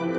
Hola,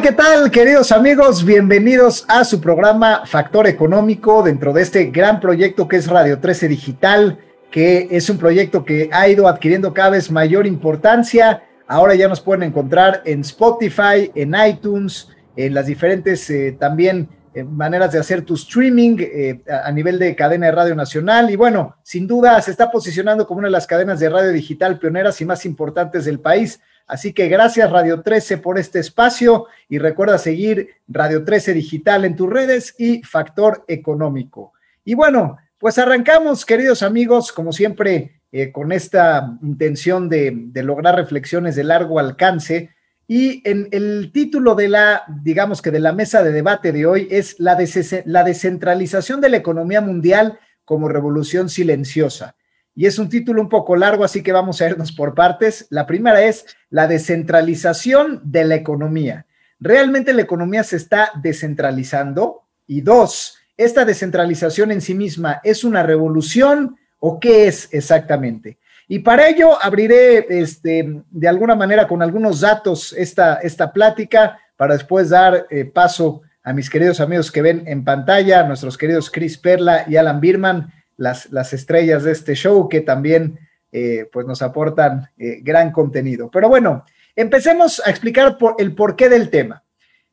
¿qué tal, queridos amigos? Bienvenidos a su programa Factor Económico dentro de este gran proyecto que es Radio 13 Digital, que es un proyecto que ha ido adquiriendo cada vez mayor importancia. Ahora ya nos pueden encontrar en Spotify, en iTunes, en las diferentes eh, también eh, maneras de hacer tu streaming eh, a nivel de cadena de radio nacional. Y bueno, sin duda se está posicionando como una de las cadenas de radio digital pioneras y más importantes del país. Así que gracias Radio 13 por este espacio y recuerda seguir Radio 13 Digital en tus redes y Factor Económico. Y bueno, pues arrancamos, queridos amigos, como siempre, eh, con esta intención de, de, lograr reflexiones de largo alcance. Y en el título de la, digamos que de la mesa de debate de hoy es la, la descentralización de la economía mundial como revolución silenciosa y es un título un poco largo, así que vamos a irnos por partes. La primera es la descentralización de la economía. ¿Realmente la economía se está descentralizando? Y dos, ¿esta descentralización en sí misma es una revolución o qué es exactamente? Y para ello abriré este, de alguna manera con algunos datos esta, esta plática para después dar eh, paso a mis queridos amigos que ven en pantalla, nuestros queridos Chris Perla y Alan Birman las, estrellas de este show que también eh, pues nos aportan eh, gran contenido. Pero bueno, empecemos a explicar por el porqué del tema.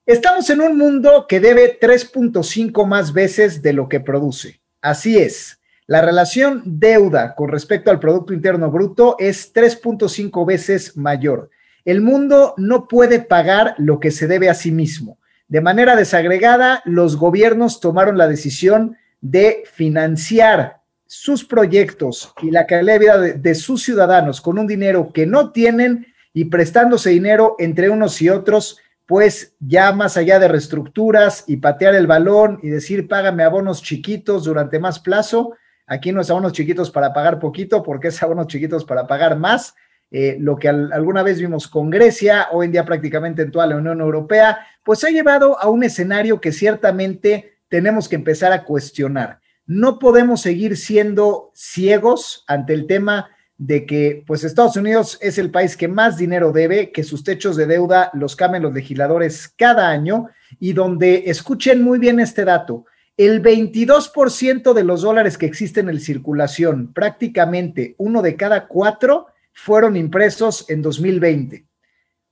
Estamos en un mundo que debe 3.5 más veces de lo que produce. Así es. La relación deuda con respecto al Producto Interno Bruto es 3.5 veces mayor. El mundo no puede pagar lo que se debe a sí mismo. De manera desagregada, los gobiernos tomaron la decisión de financiar sus proyectos y la calidad de vida de, sus ciudadanos con un dinero que no tienen y prestándose dinero entre unos y otros, pues ya más allá de reestructuras y patear el balón y decir págame abonos chiquitos durante más plazo, aquí no es abonos chiquitos para pagar poquito, porque es abonos chiquitos para pagar más. Eh, lo que alguna vez vimos con Grecia, hoy en día prácticamente en toda la Unión Europea, pues ha llevado a un escenario que ciertamente tenemos que empezar a cuestionar no podemos seguir siendo ciegos ante el tema de que pues Estados Unidos es el país que más dinero debe, que sus techos de deuda los cambian los legisladores cada año y donde escuchen muy bien este dato, el 22% de los dólares que existen en circulación, prácticamente uno de cada cuatro, fueron impresos en 2020.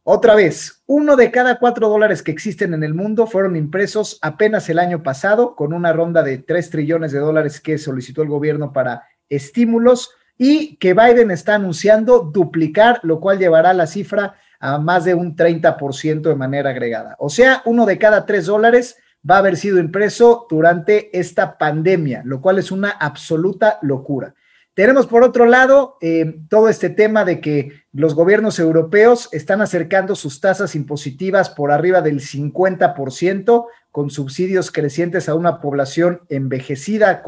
Otra vez, uno de cada cuatro dólares que existen en el mundo fueron impresos apenas el año pasado con una ronda de tres trillones de dólares que solicitó el gobierno para estímulos y que Biden está anunciando duplicar, lo cual llevará la cifra a más de un 30% de manera agregada. O sea, uno de cada tres dólares va a haber sido impreso durante esta pandemia, lo cual es una absoluta locura. Tenemos por otro lado eh, todo este tema de que los gobiernos europeos están acercando sus tasas impositivas por arriba del 50%, con subsidios crecientes a una población envejecida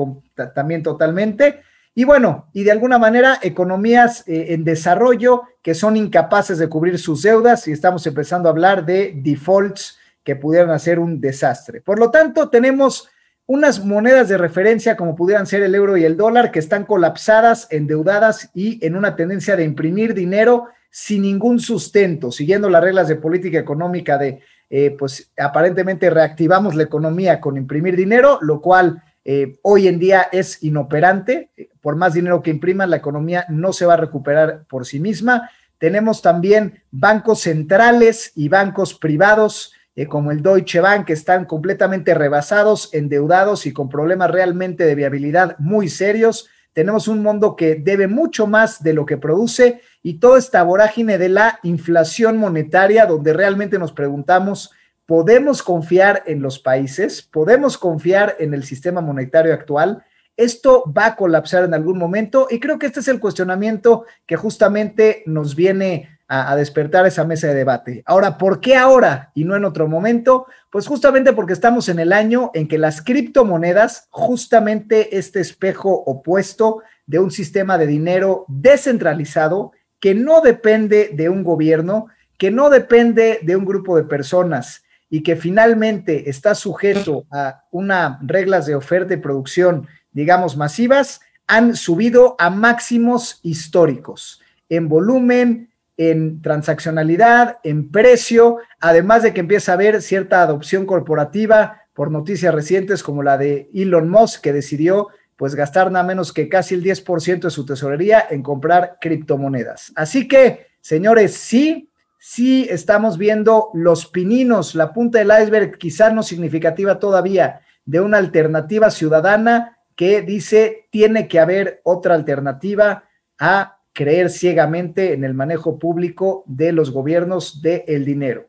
también totalmente. Y bueno, y de alguna manera economías eh, en desarrollo que son incapaces de cubrir sus deudas y estamos empezando a hablar de defaults que pudieran hacer un desastre. Por lo tanto, tenemos unas monedas de referencia como pudieran ser el euro y el dólar que están colapsadas, endeudadas y en una tendencia de imprimir dinero sin ningún sustento, siguiendo las reglas de política económica de, eh, pues aparentemente reactivamos la economía con imprimir dinero, lo cual eh, hoy en día es inoperante. Por más dinero que impriman, la economía no se va a recuperar por sí misma. Tenemos también bancos centrales y bancos privados eh, como el Deutsche Bank, que están completamente rebasados, endeudados y con problemas realmente de viabilidad muy serios. Tenemos un mundo que debe mucho más de lo que produce y toda esta vorágine de la inflación monetaria, donde realmente nos preguntamos, ¿podemos confiar en los países? ¿Podemos confiar en el sistema monetario actual? Esto va a colapsar en algún momento y creo que este es el cuestionamiento que justamente nos viene a, despertar esa mesa de debate. Ahora, ¿por qué ahora y no en otro momento? Pues justamente porque estamos en el año en que las criptomonedas, justamente este espejo opuesto de un sistema de dinero descentralizado que no depende de un gobierno, que no depende de un grupo de personas y que finalmente está sujeto a unas reglas de oferta y producción, digamos, masivas, han subido a máximos históricos en volumen, en transaccionalidad, en precio, además de que empieza a haber cierta adopción corporativa por noticias recientes como la de Elon Musk, que decidió pues gastar nada menos que casi el 10% de su tesorería en comprar criptomonedas. Así que, señores, sí, sí estamos viendo los pininos, la punta del iceberg, quizá no significativa todavía, de una alternativa ciudadana que dice tiene que haber otra alternativa a creer ciegamente en el manejo público de los gobiernos del dinero.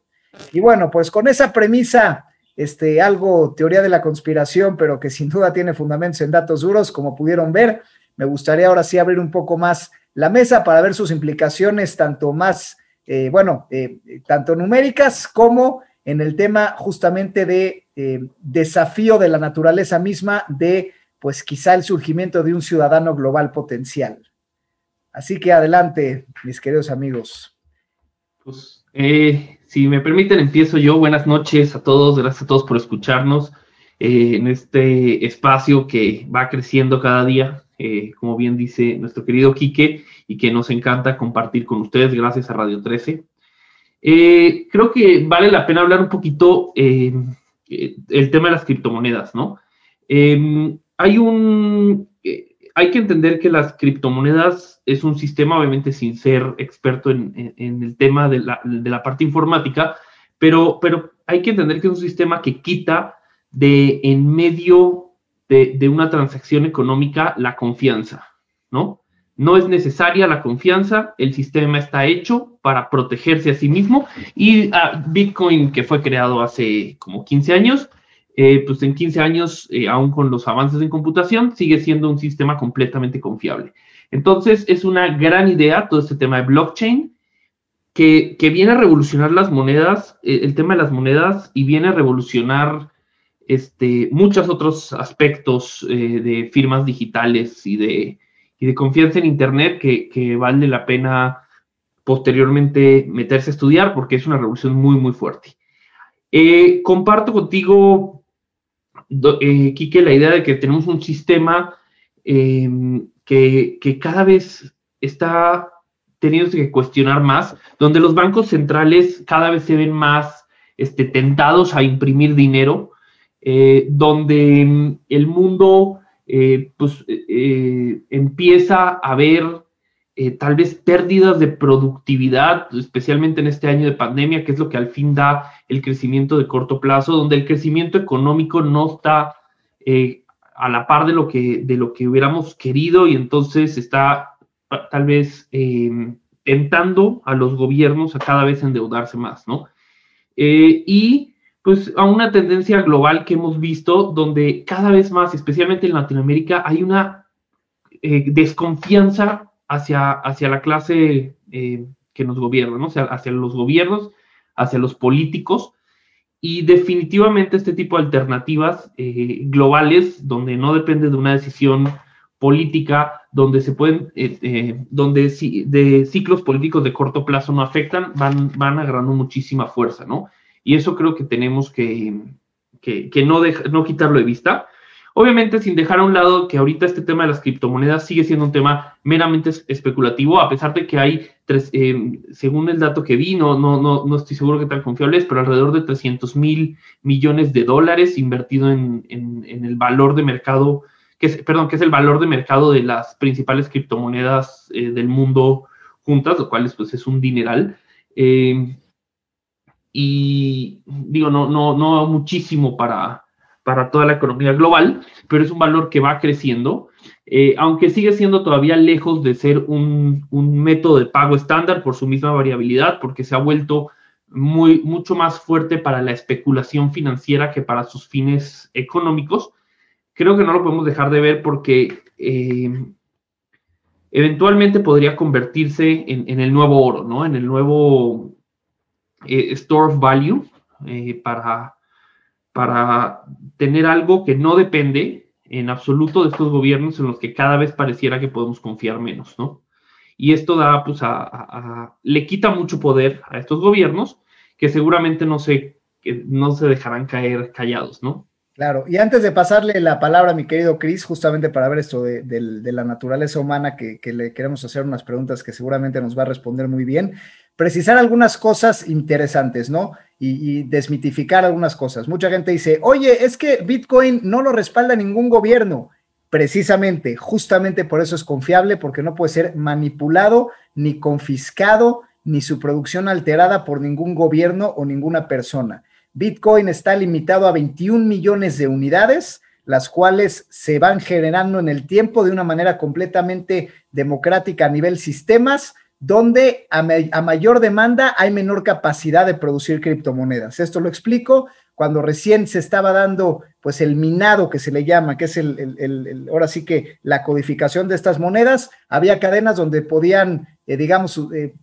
Y bueno, pues con esa premisa, este, algo teoría de la conspiración, pero que sin duda tiene fundamentos en datos duros, como pudieron ver, me gustaría ahora sí abrir un poco más la mesa para ver sus implicaciones, tanto más, eh, bueno, eh, tanto numéricas como en el tema justamente de eh, desafío de la naturaleza misma de, pues quizá el surgimiento de un ciudadano global potencial. Así que adelante, mis queridos amigos. Pues, eh, si me permiten, empiezo yo. Buenas noches a todos, gracias a todos por escucharnos eh, en este espacio que va creciendo cada día, eh, como bien dice nuestro querido Quique, y que nos encanta compartir con ustedes gracias a Radio 13. creo que vale la pena hablar un poquito el tema de las criptomonedas, ¿no? hay un hay que entender que las criptomonedas es un sistema, obviamente sin ser experto en, el tema de la, parte informática, pero, hay que entender que es un sistema que quita de en medio de, una transacción económica la confianza, ¿no? No es necesaria la confianza, el sistema está hecho para protegerse a sí mismo y ah, Bitcoin, que fue creado hace como 15 años, eh, pues en 15 años, eh, aún con los avances en computación, sigue siendo un sistema completamente confiable. Entonces, es una gran idea todo este tema de blockchain que, viene a revolucionar las monedas, eh, el tema de las monedas, y viene a revolucionar este, muchos otros aspectos de firmas digitales y de, de, confianza en Internet que, que vale la pena posteriormente meterse a estudiar porque es una revolución muy, muy fuerte. comparto contigo eh, Quique, la idea de que tenemos un sistema em, que, cada vez está teniendo que cuestionar más, donde los bancos centrales cada vez se ven más este, tentados a imprimir dinero, eh, donde em, el mundo eh, pues, empieza a ver eh, tal vez pérdidas de productividad, especialmente en este año de pandemia, que es lo que al fin da el crecimiento de corto plazo, donde el crecimiento económico no está eh, a la par de lo, que, de lo que hubiéramos querido y entonces está tal vez em, tentando a los gobiernos a cada vez endeudarse más, ¿no? Eh, y pues a una tendencia global que hemos visto donde cada vez más, especialmente en Latinoamérica, hay una desconfianza hacia, hacia la clase eh, que nos gobierna, ¿no? O sea, hacia los gobiernos, hacia los políticos. Y definitivamente este tipo de alternativas eh, globales, donde no depende de una decisión política, donde se pueden, eh, donde de ciclos políticos de corto plazo no afectan, van, van agarrando muchísima fuerza, ¿no? Y eso creo que tenemos que, que, que no, no quitarlo de vista. Obviamente, sin dejar a un lado que ahorita este tema de las criptomonedas sigue siendo un tema meramente especulativo, a pesar de que hay, tres, eh, según el dato que vi, no, no, no, estoy seguro que tan confiable es, pero alrededor de 300 mil millones de dólares invertido en, el valor de mercado, que es, perdón, que es el valor de mercado de las principales criptomonedas eh, del mundo juntas, lo cual es, pues, es un dineral. Eh, y digo, no, no, no muchísimo para para toda la economía global, pero es un valor que va creciendo, eh, aunque sigue siendo todavía lejos de ser un, método de pago estándar por su misma variabilidad, porque se ha vuelto muy, mucho más fuerte para la especulación financiera que para sus fines económicos. Creo que no lo podemos dejar de ver porque eh, eventualmente podría convertirse en, el nuevo oro, ¿no? En el nuevo eh, store of value para para tener algo que no depende en absoluto de estos gobiernos en los que cada vez pareciera que podemos confiar menos, ¿no? Y esto da, pues, le quita mucho poder a estos gobiernos que seguramente no se que no se dejarán caer callados, ¿no? Claro, y antes de pasarle la palabra a mi querido Chris, justamente para ver esto de, la naturaleza humana, que, le queremos hacer unas preguntas que seguramente nos va a responder muy bien, precisar algunas cosas interesantes, ¿no? Y, desmitificar algunas cosas. Mucha gente dice, oye, es que Bitcoin no lo respalda ningún gobierno. Precisamente, justamente por eso es confiable, porque no puede ser manipulado, ni confiscado, ni su producción alterada por ningún gobierno o ninguna persona. Bitcoin está limitado a 21 millones de unidades, las cuales se van generando en el tiempo de una manera completamente democrática a nivel sistemas, donde a, mayor demanda hay menor capacidad de producir criptomonedas. Esto lo explico cuando recién se estaba dando pues el minado que se le llama, que es el, ahora sí que la codificación de estas monedas, había cadenas donde podían, eh, digamos, eh,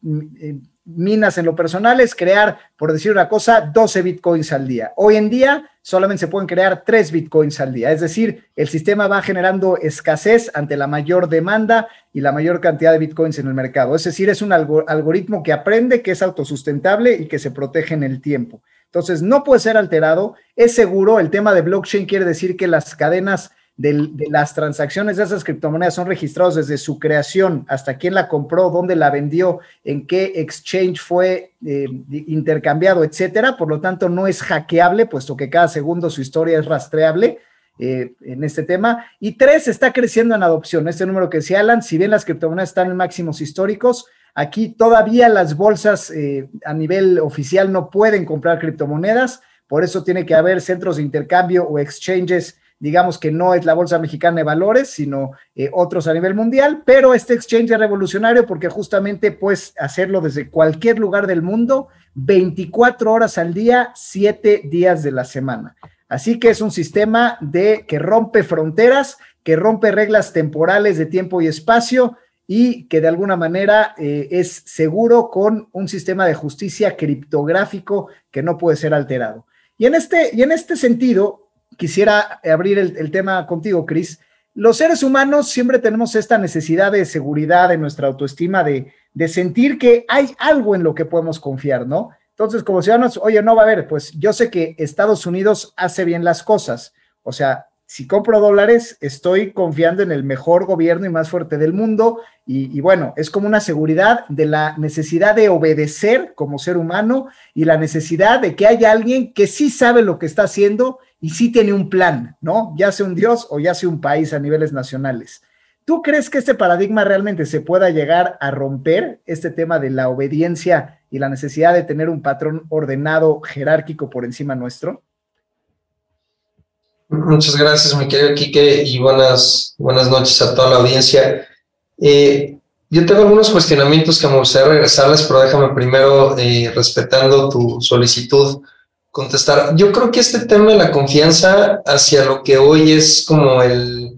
eh, minas en lo personal es crear, por decir una cosa, 12 bitcoins al día. Hoy en día solamente se pueden crear 3 bitcoins al día. Es decir, el sistema va generando escasez ante la mayor demanda y la mayor cantidad de bitcoins en el mercado. Es decir, es un algoritmo que aprende, que es autosustentable y que se protege en el tiempo. Entonces, no puede ser alterado. Es seguro. El tema de blockchain quiere decir que las cadenas de, las transacciones de esas criptomonedas son registrados desde su creación hasta quién la compró, dónde la vendió, en qué exchange fue eh, intercambiado, etcétera. Por lo tanto, no es hackeable, puesto que cada segundo su historia es rastreable. Eh, en este tema. Y tres, está creciendo en adopción. Este número que decía Alan, si bien las criptomonedas están en máximos históricos, aquí todavía las bolsas eh, a nivel oficial no pueden comprar criptomonedas. Por eso tiene que haber centros de intercambio o exchanges digamos que no es la Bolsa Mexicana de Valores, sino eh, otros a nivel mundial, pero este exchange es revolucionario porque justamente puedes hacerlo desde cualquier lugar del mundo, 24 horas al día, 7 días de la semana. Así que es un sistema de que rompe fronteras, que rompe reglas temporales de tiempo y espacio y que de alguna manera eh, es seguro con un sistema de justicia criptográfico que no puede ser alterado. Y en este, y en este sentido, quisiera abrir el, tema contigo, Cris. Los seres humanos siempre tenemos esta necesidad de seguridad en nuestra autoestima, de, de sentir que hay algo en lo que podemos confiar, ¿no? Entonces, como ciudadanos, oye, no va a haber, pues yo sé que Estados Unidos hace bien las cosas. O sea, si compro dólares, estoy confiando en el mejor gobierno y más fuerte del mundo. Y, bueno, es como una seguridad de la necesidad de obedecer como ser humano y la necesidad de que haya alguien que sí sabe lo que está haciendo y sí tiene un plan, ¿no? Ya sea un Dios o ya sea un país a niveles nacionales. ¿Tú crees que este paradigma realmente se pueda llegar a romper, este tema de la obediencia y la necesidad de tener un patrón ordenado, jerárquico por encima nuestro? Muchas gracias, mi querido Quique, y buenas, buenas noches a toda la audiencia. Eh, yo tengo algunos cuestionamientos que me gustaría regresarles, pero déjame primero, eh, respetando tu solicitud, contestar. Yo creo que este tema de la confianza hacia lo que hoy es como el,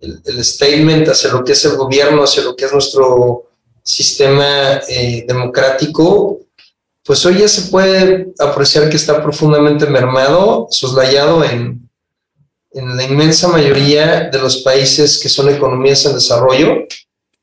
el, statement, hacia lo que es el gobierno, hacia lo que es nuestro sistema eh, democrático, pues hoy ya se puede apreciar que está profundamente mermado, soslayado en, en la inmensa mayoría de los países que son economías en desarrollo,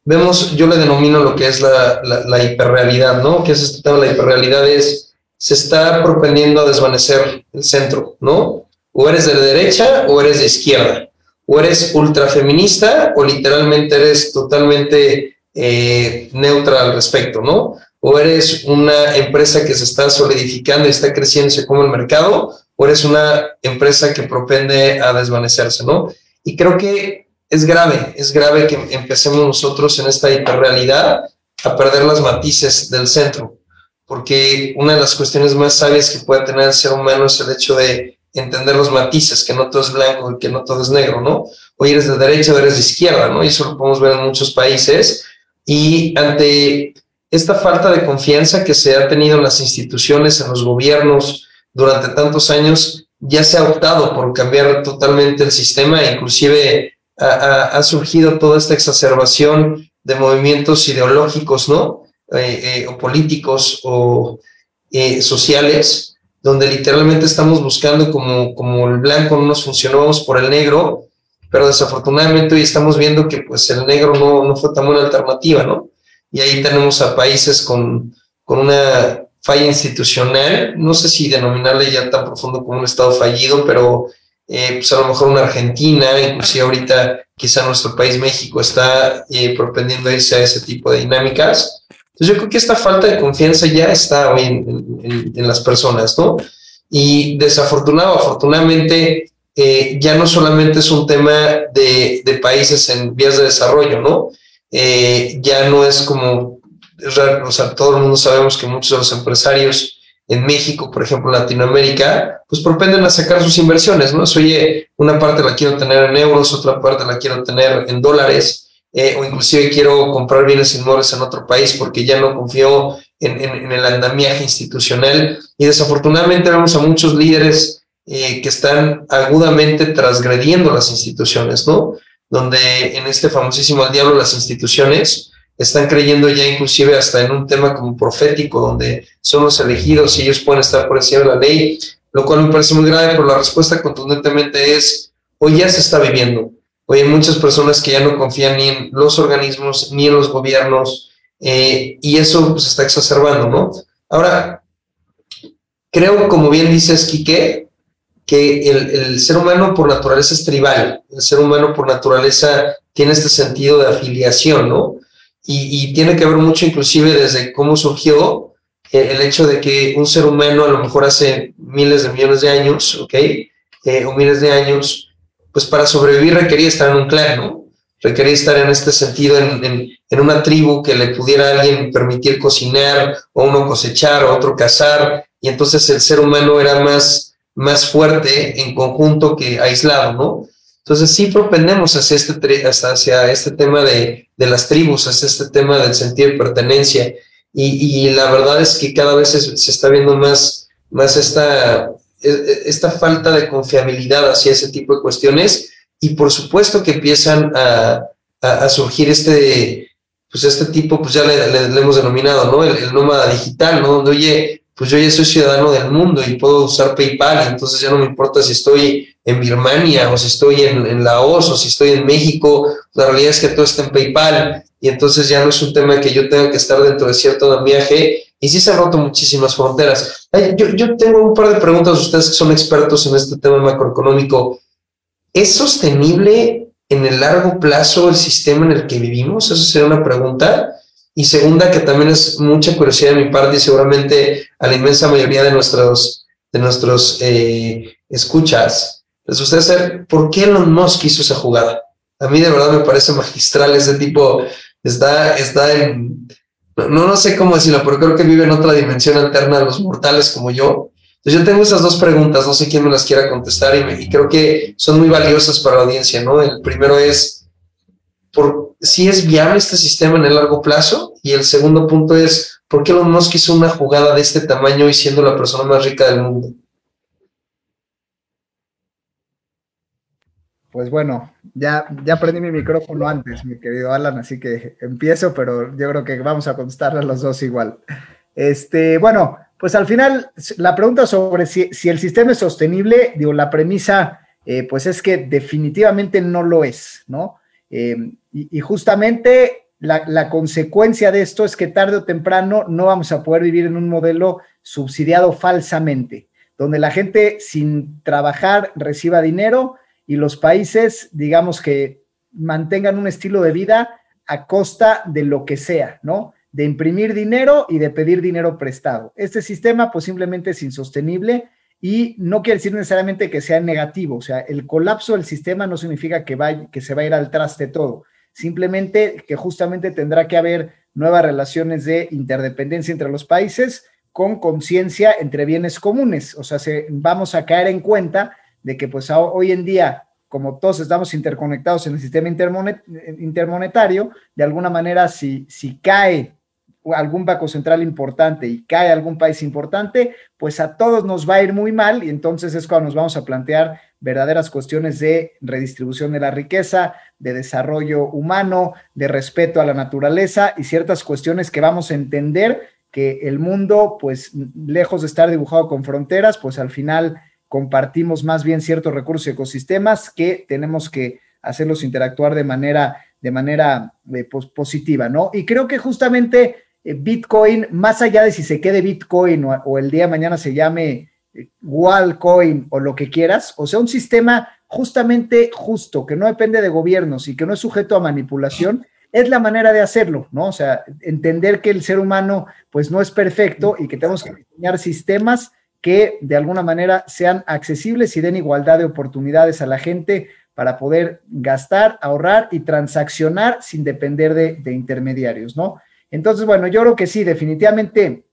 vemos, yo le denomino lo que es la, la, hiperrealidad, ¿no? Que es este tema, la hiperrealidad es, se está propendiendo a desvanecer el centro, ¿no? O eres de derecha o eres de izquierda, o eres ultrafeminista o literalmente eres totalmente eh, neutra al respecto, ¿no? O eres una empresa que se está solidificando y está creciendo, se come el mercado, o eres una empresa que propende a desvanecerse, ¿no? Y creo que es grave, es grave que empecemos nosotros en esta hiperrealidad a perder las matices del centro, porque una de las cuestiones más sabias que puede tener el ser humano es el hecho de entender los matices, que no todo es blanco y que no todo es negro, ¿no? O eres de derecha o eres de izquierda, ¿no? Y eso lo podemos ver en muchos países. Y ante esta falta de confianza que se ha tenido en las instituciones, en los gobiernos, durante tantos años ya se ha optado por cambiar totalmente el sistema, inclusive ha, surgido toda esta exacerbación de movimientos ideológicos, ¿no? Eh, eh, o políticos o eh, sociales, donde literalmente estamos buscando como, como el blanco no nos funcionó, vamos por el negro, pero desafortunadamente hoy estamos viendo que pues el negro no, no fue tan buena alternativa, ¿no? Y ahí tenemos a países con, con una falla institucional, no sé si denominarle ya tan profundo como un Estado fallido, pero eh, pues a lo mejor una Argentina, inclusive ahorita quizá nuestro país México está eh, propendiendo irse a ese tipo de dinámicas. Entonces yo creo que esta falta de confianza ya está hoy en, en, las personas, ¿no? Y desafortunado, afortunadamente, eh, ya no solamente es un tema de, países en vías de desarrollo, ¿no? Eh, ya no es como, o sea, todo el mundo sabemos que muchos de los empresarios en México, por ejemplo, Latinoamérica, pues propenden a sacar sus inversiones, ¿no? oye, una parte la quiero tener en euros, otra parte la quiero tener en dólares, eh, o inclusive quiero comprar bienes inmuebles en otro país porque ya no confío en, el andamiaje institucional. Y desafortunadamente vemos a muchos líderes eh, que están agudamente transgrediendo las instituciones, ¿no? Donde en este famosísimo al diablo las instituciones, están creyendo ya inclusive hasta en un tema como profético, donde son los elegidos y ellos pueden estar por encima de la ley, lo cual me parece muy grave, pero la respuesta contundentemente es, hoy ya se está viviendo. Hoy hay muchas personas que ya no confían ni en los organismos ni en los gobiernos, eh, y eso se pues, está exacerbando, ¿no? Ahora, creo, como bien dices, Quique, que el, ser humano por naturaleza es tribal, el ser humano por naturaleza tiene este sentido de afiliación, ¿no? y, tiene que ver mucho inclusive desde cómo surgió eh, el hecho de que un ser humano a lo mejor hace miles de millones de años, ¿ok? Eh, o miles de años, pues para sobrevivir requería estar en un clan, ¿no? Requería estar en este sentido en, en, una tribu que le pudiera a alguien permitir cocinar, o uno cosechar, o otro cazar, y entonces el ser humano era más, más fuerte en conjunto que aislado, ¿no? Entonces sí propendemos hacia este, hacia este tema de, de las tribus, hacia este tema del sentido de pertenencia. Y, y la verdad es que cada vez se, se, está viendo más, más esta, esta falta de confiabilidad hacia ese tipo de cuestiones. Y por supuesto que empiezan a, a, surgir este, pues este tipo, pues ya le, hemos denominado, ¿no? El, el, nómada digital, ¿no? Donde, oye, pues yo ya soy ciudadano del mundo y puedo usar PayPal, entonces ya no me importa si estoy en Birmania o si estoy en, en, Laos o si estoy en México, la realidad es que todo está en PayPal y entonces ya no es un tema que yo tenga que estar dentro de cierto viaje y sí se han roto muchísimas fronteras. Yo, yo tengo un par de preguntas a ustedes que son expertos en este tema macroeconómico. ¿Es sostenible en el largo plazo el sistema en el que vivimos? Esa sería una pregunta. Y segunda, que también es mucha curiosidad de mi parte y seguramente a la inmensa mayoría de nuestros, de nuestros eh, escuchas, les gustaría saber por qué Elon Musk hizo esa jugada. A mí de verdad me parece magistral ese tipo, está, está en, no, no sé cómo decirlo, pero creo que vive en otra dimensión alterna de los mortales como yo. Entonces yo tengo esas dos preguntas, no sé quién me las quiera contestar y, y creo que son muy valiosas para la audiencia, ¿no? El primero es, por, si es viable este sistema en el largo plazo y el segundo punto es, ¿por qué Elon Musk hizo una jugada de este tamaño y siendo la persona más rica del mundo? Pues bueno, ya, ya prendí mi micrófono antes, mi querido Alan, así que empiezo, pero yo creo que vamos a contestarle a los dos igual. Este, bueno, pues al final, la pregunta sobre si, si el sistema es sostenible, digo, la premisa, eh, pues es que definitivamente no lo es, ¿no? Eh, y, y, justamente la, la consecuencia de esto es que tarde o temprano no vamos a poder vivir en un modelo subsidiado falsamente, donde la gente sin trabajar reciba dinero y los países, digamos que mantengan un estilo de vida a costa de lo que sea, ¿no? De imprimir dinero y de pedir dinero prestado. Este sistema pues simplemente es insostenible y no quiere decir necesariamente que sea negativo, o sea, el colapso del sistema no significa que, vaya, que se va a ir al traste todo, simplemente que justamente tendrá que haber nuevas relaciones de interdependencia entre los países con conciencia entre bienes comunes, o sea, se, vamos a caer en cuenta de que pues hoy en día, como todos estamos interconectados en el sistema intermonetario, de alguna manera si, si cae algún banco central importante y cae algún país importante, pues a todos nos va a ir muy mal y entonces es cuando nos vamos a plantear verdaderas cuestiones de redistribución de la riqueza, de desarrollo humano, de respeto a la naturaleza y ciertas cuestiones que vamos a entender que el mundo, pues lejos de estar dibujado con fronteras, pues al final compartimos más bien ciertos recursos y ecosistemas que tenemos que hacerlos interactuar de manera, de manera eh, positiva, ¿no? Y creo que justamente eh, Bitcoin, más allá de si se quede Bitcoin o, el día de mañana se llame eh, Wallcoin o lo que quieras, o sea, un sistema justamente justo, que no depende de gobiernos y que no es sujeto a manipulación, es la manera de hacerlo, ¿no? O sea, entender que el ser humano pues no es perfecto y que tenemos que diseñar sistemas que de alguna manera sean accesibles y den igualdad de oportunidades a la gente para poder gastar, ahorrar y transaccionar sin depender de, intermediarios, ¿no? Entonces, bueno, yo creo que sí, definitivamente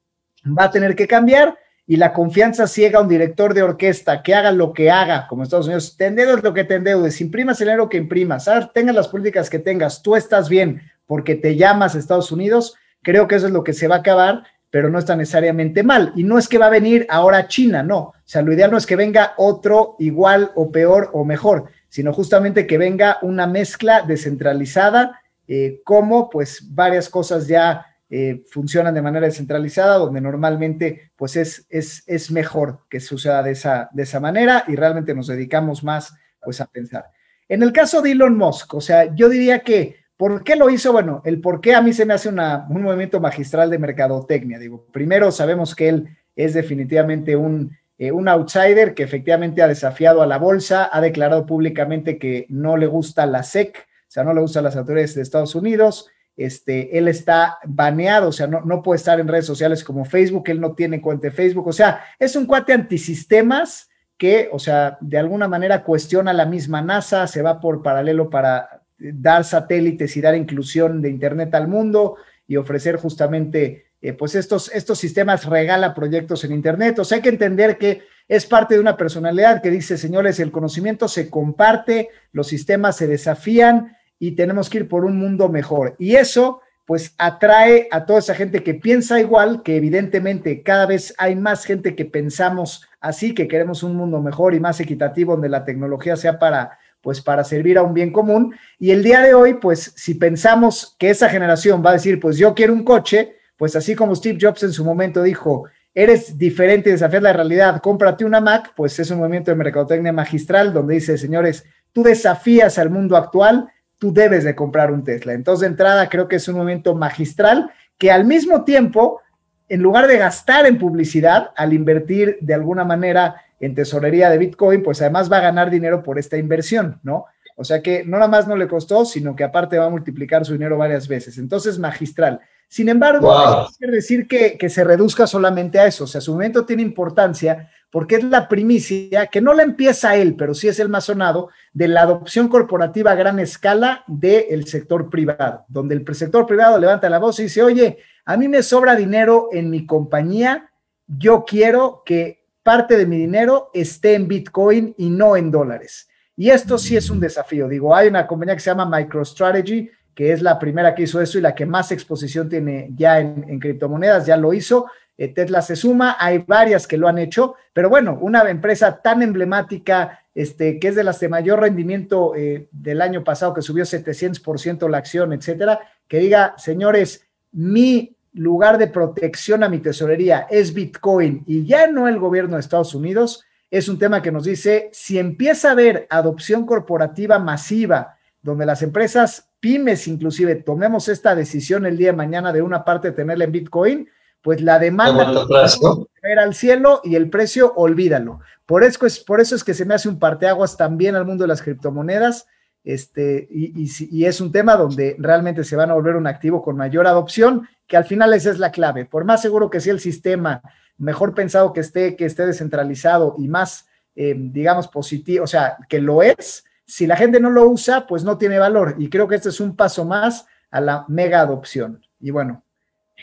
va a tener que cambiar y la confianza ciega a un director de orquesta que haga lo que haga, como Estados Unidos, te endeudes lo que te endeudes, imprimas el dinero que imprimas, tengas las políticas que tengas, tú estás bien porque te llamas Estados Unidos, creo que eso es lo que se va a acabar, pero no está necesariamente mal. Y no es que va a venir ahora China, no. O sea, lo ideal no es que venga otro igual o peor o mejor, sino justamente que venga una mezcla descentralizada, eh, como pues varias cosas ya eh, funcionan de manera descentralizada, donde normalmente pues es, es, es mejor que suceda de esa, de esa manera y realmente nos dedicamos más pues a pensar. En el caso de Elon Musk, o sea, yo diría que, ¿por qué lo hizo? Bueno, el por qué a mí se me hace un movimiento magistral de mercadotecnia. Digo, primero sabemos que él es definitivamente un eh, un outsider que efectivamente ha desafiado a la bolsa, ha declarado públicamente que no le gusta la SEC, o sea, no le gustan las autoridades de Estados Unidos. Este, él está baneado, o sea, no, no puede estar en redes sociales como Facebook, él no tiene cuenta de Facebook, o sea, es un cuate antisistemas que, o sea, de alguna manera cuestiona la misma NASA, se va por paralelo para dar satélites y dar inclusión de Internet al mundo y ofrecer justamente eh, pues estos, estos sistemas regala proyectos en Internet. O sea, hay que entender que es parte de una personalidad que dice, señores, el conocimiento se comparte, los sistemas se desafían y tenemos que ir por un mundo mejor. Y eso, pues, atrae a toda esa gente que piensa igual, que evidentemente cada vez hay más gente que pensamos así, que queremos un mundo mejor y más equitativo, donde la tecnología sea para pues para servir a un bien común. Y el día de hoy, pues si pensamos que esa generación va a decir, pues yo quiero un coche, pues así como Steve Jobs en su momento dijo, eres diferente y desafías la realidad, cómprate una Mac, pues es un movimiento de mercadotecnia magistral donde dice, señores, tú desafías al mundo actual, tú debes de comprar un Tesla. Entonces, de entrada, creo que es un movimiento magistral que al mismo tiempo, en lugar de gastar en publicidad, al invertir de alguna manera en tesorería de Bitcoin, pues además va a ganar dinero por esta inversión, ¿no? O sea que no nada más no le costó, sino que aparte va a multiplicar su dinero varias veces. Entonces, magistral. Sin embargo, no quiere decir que, se reduzca solamente a eso. O sea, su momento tiene importancia porque es la primicia, que no la empieza él, pero sí es el más sonado, de la adopción corporativa a gran escala del sector privado, donde el sector privado levanta la voz y dice, oye, a mí me sobra dinero en mi compañía, yo quiero que parte de mi dinero esté en Bitcoin y no en dólares. Y esto sí es un desafío. Digo, hay una compañía que se llama MicroStrategy, que es la primera que hizo eso y la que más exposición tiene ya en, criptomonedas, ya lo hizo. Eh, Tesla se suma, hay varias que lo han hecho, pero bueno, una empresa tan emblemática, este, que es de las de mayor rendimiento eh, del año pasado, que subió 700% la acción, etcétera, que diga, señores, mi lugar de protección a mi tesorería es Bitcoin y ya no el gobierno de Estados Unidos, es un tema que nos dice, si empieza a haber adopción corporativa masiva, donde las empresas pymes inclusive tomemos esta decisión el día de mañana de una parte tenerla en Bitcoin, pues la demanda va al cielo y el precio olvídalo. Por eso, es, por eso es que se me hace un parteaguas también al mundo de las criptomonedas. Este, y, y, es un tema donde realmente se van a volver un activo con mayor adopción, que al final esa es la clave. Por más seguro que sea el sistema, mejor pensado que esté, que esté descentralizado y más, eh, digamos, positivo, o sea, que lo es, si la gente no lo usa, pues no tiene valor. Y creo que este es un paso más a la mega adopción. Y bueno,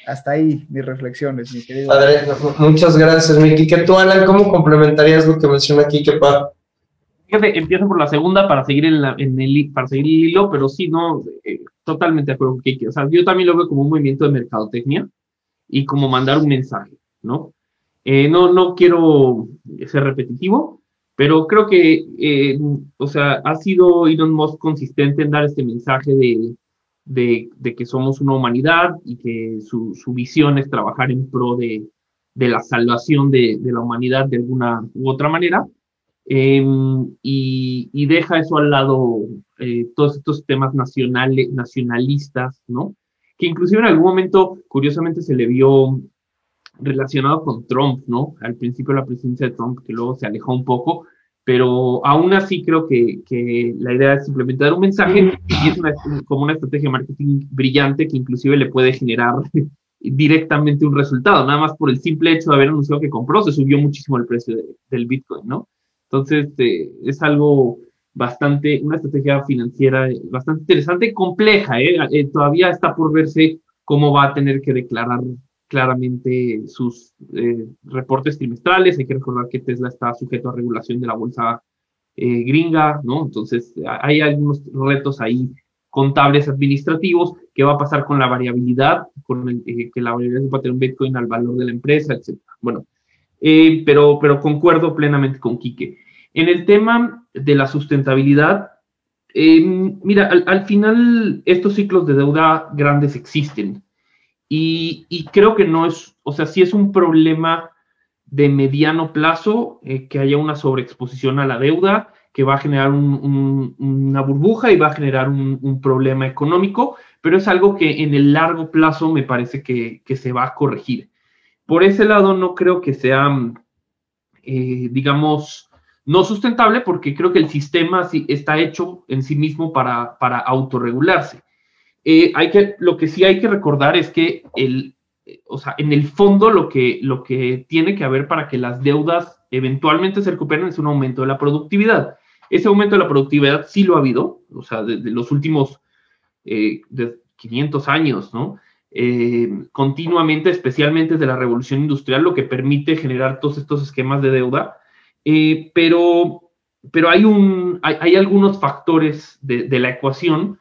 hasta ahí mis reflexiones, mi querido. Padre, muchas gracias, Miki. ¿Qué tú, Alan, cómo complementarías lo que menciona aquí, pa? empiezo por la segunda para seguir en, el para seguir el hilo, pero sí, no, eh, totalmente de acuerdo con Kiki. O sea, yo también lo veo como un movimiento de mercadotecnia y como mandar un mensaje, ¿no? Eh, no, no quiero ser repetitivo, pero creo que, eh, o sea, ha sido Elon Musk consistente en dar este mensaje de, de, que somos una humanidad y que su, su visión es trabajar en pro de, de la salvación de, de, la humanidad de alguna u otra manera. Em, y, y, deja eso al lado, eh, todos estos temas nacionales, nacionalistas, ¿no? que inclusive en algún momento, curiosamente, se le vio relacionado con Trump, ¿no? Al principio de la presidencia de Trump, que luego se alejó un poco, pero aún así creo que, que la idea es simplemente dar un mensaje y es como una estrategia de marketing brillante que inclusive le puede generar directamente un resultado, nada más por el simple hecho de haber anunciado que compró, se subió muchísimo el precio del Bitcoin, ¿no? Entonces, eh, es algo bastante, una estrategia financiera bastante interesante compleja, ¿eh? ¿eh? Todavía está por verse cómo va a tener que declarar claramente sus eh, reportes trimestrales. Hay que recordar que Tesla está sujeto a regulación de la bolsa gringa, ¿no? Entonces, hay algunos retos ahí contables administrativos, qué va a pasar con la variabilidad, con el, que la variabilidad va a tener un Bitcoin al valor de la empresa, etc. Bueno, pero, pero concuerdo plenamente con Quique. En el tema de la sustentabilidad, em, mira, al, final estos ciclos de deuda grandes existen y, creo que no es, o sea, sí es un problema de mediano plazo eh, que haya una sobreexposición a la deuda que va a generar una burbuja y va a generar un, problema económico, pero es algo que en el largo plazo me parece que, se va a corregir. Por ese lado no creo que sea, eh, digamos, no sustentable porque creo que el sistema está hecho en sí mismo para, autorregularse. Eh, hay que, lo que sí hay que recordar es que el, o sea, en el fondo lo que, lo que tiene que haber para que las deudas eventualmente se recuperen es un aumento de la productividad. Ese aumento de la productividad sí lo ha habido, o sea, desde los últimos eh, de 500 años, ¿no? Eh, continuamente, especialmente desde la revolución industrial, lo que permite generar todos estos esquemas de deuda eh, pero, pero hay, un, hay, algunos factores de, la ecuación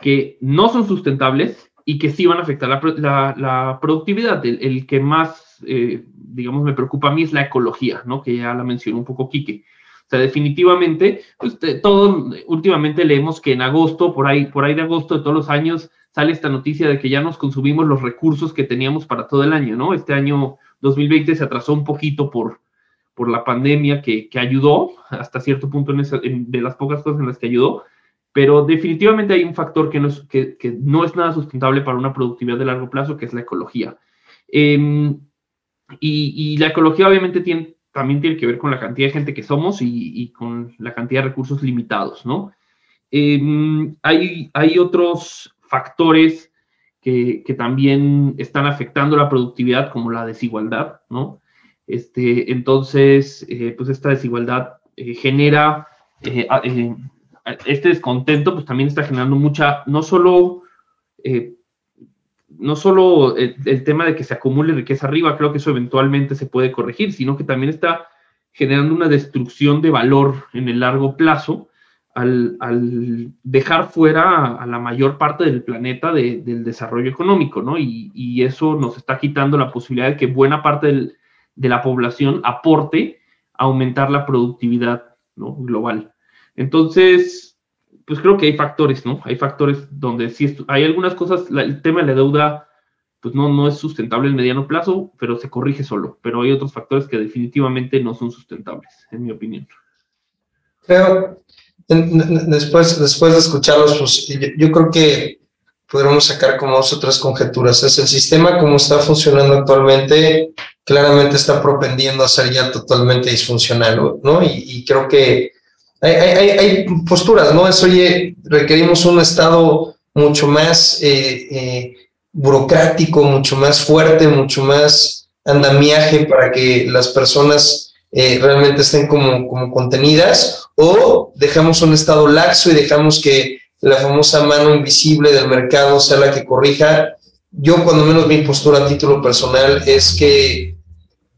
que no son sustentables y que sí van a afectar la, la, productividad. El, que más, eh, digamos, me preocupa a mí es la ecología, ¿no? Que ya la mencionó un poco Quique. O sea, definitivamente, pues, todo, últimamente leemos que en agosto, por ahí, por ahí de agosto de todos los años, sale esta noticia de que ya nos consumimos los recursos que teníamos para todo el año, ¿no? Este año 2020 se atrasó un poquito por, por la pandemia que, ayudó hasta cierto punto en de las pocas cosas en las que ayudó, pero definitivamente hay un factor que no es, que, no es nada sustentable para una productividad de largo plazo, que es la ecología. Em, y, la ecología obviamente tiene, también tiene que ver con la cantidad de gente que somos y, con la cantidad de recursos limitados, ¿no? Em, hay, hay otros factores que, que, también están afectando la productividad, como la desigualdad, ¿no? Este, entonces, eh, pues esta desigualdad eh, genera, eh, este descontento pues también está generando mucha, no solo, no solo el, tema de que se acumule riqueza arriba, creo que eso eventualmente se puede corregir, sino que también está generando una destrucción de valor en el largo plazo al, dejar fuera a, la mayor parte del planeta del desarrollo económico, ¿no? Y, y, eso nos está quitando la posibilidad de que buena parte del, de la población aporte a aumentar la productividad global. Entonces, pues creo que hay factores, ¿no? Hay factores donde sí hay algunas cosas, el tema de la deuda, pues no, no es sustentable en mediano plazo, pero se corrige solo. Pero hay otros factores que definitivamente no son sustentables, en mi opinión. Creo, después, después de escucharlos, pues yo, creo que podremos sacar como dos o tres conjeturas. Es el sistema como está funcionando actualmente, claramente está propendiendo a ser ya totalmente disfuncional, ¿no? Y, creo que hay, posturas, ¿no? Es, oye, requerimos un Estado mucho más eh, eh, burocrático, mucho más fuerte, mucho más andamiaje para que las personas eh, realmente estén como, como contenidas, o dejamos un Estado laxo y dejamos que la famosa mano invisible del mercado sea la que corrija. Yo, cuando menos mi postura a título personal, es que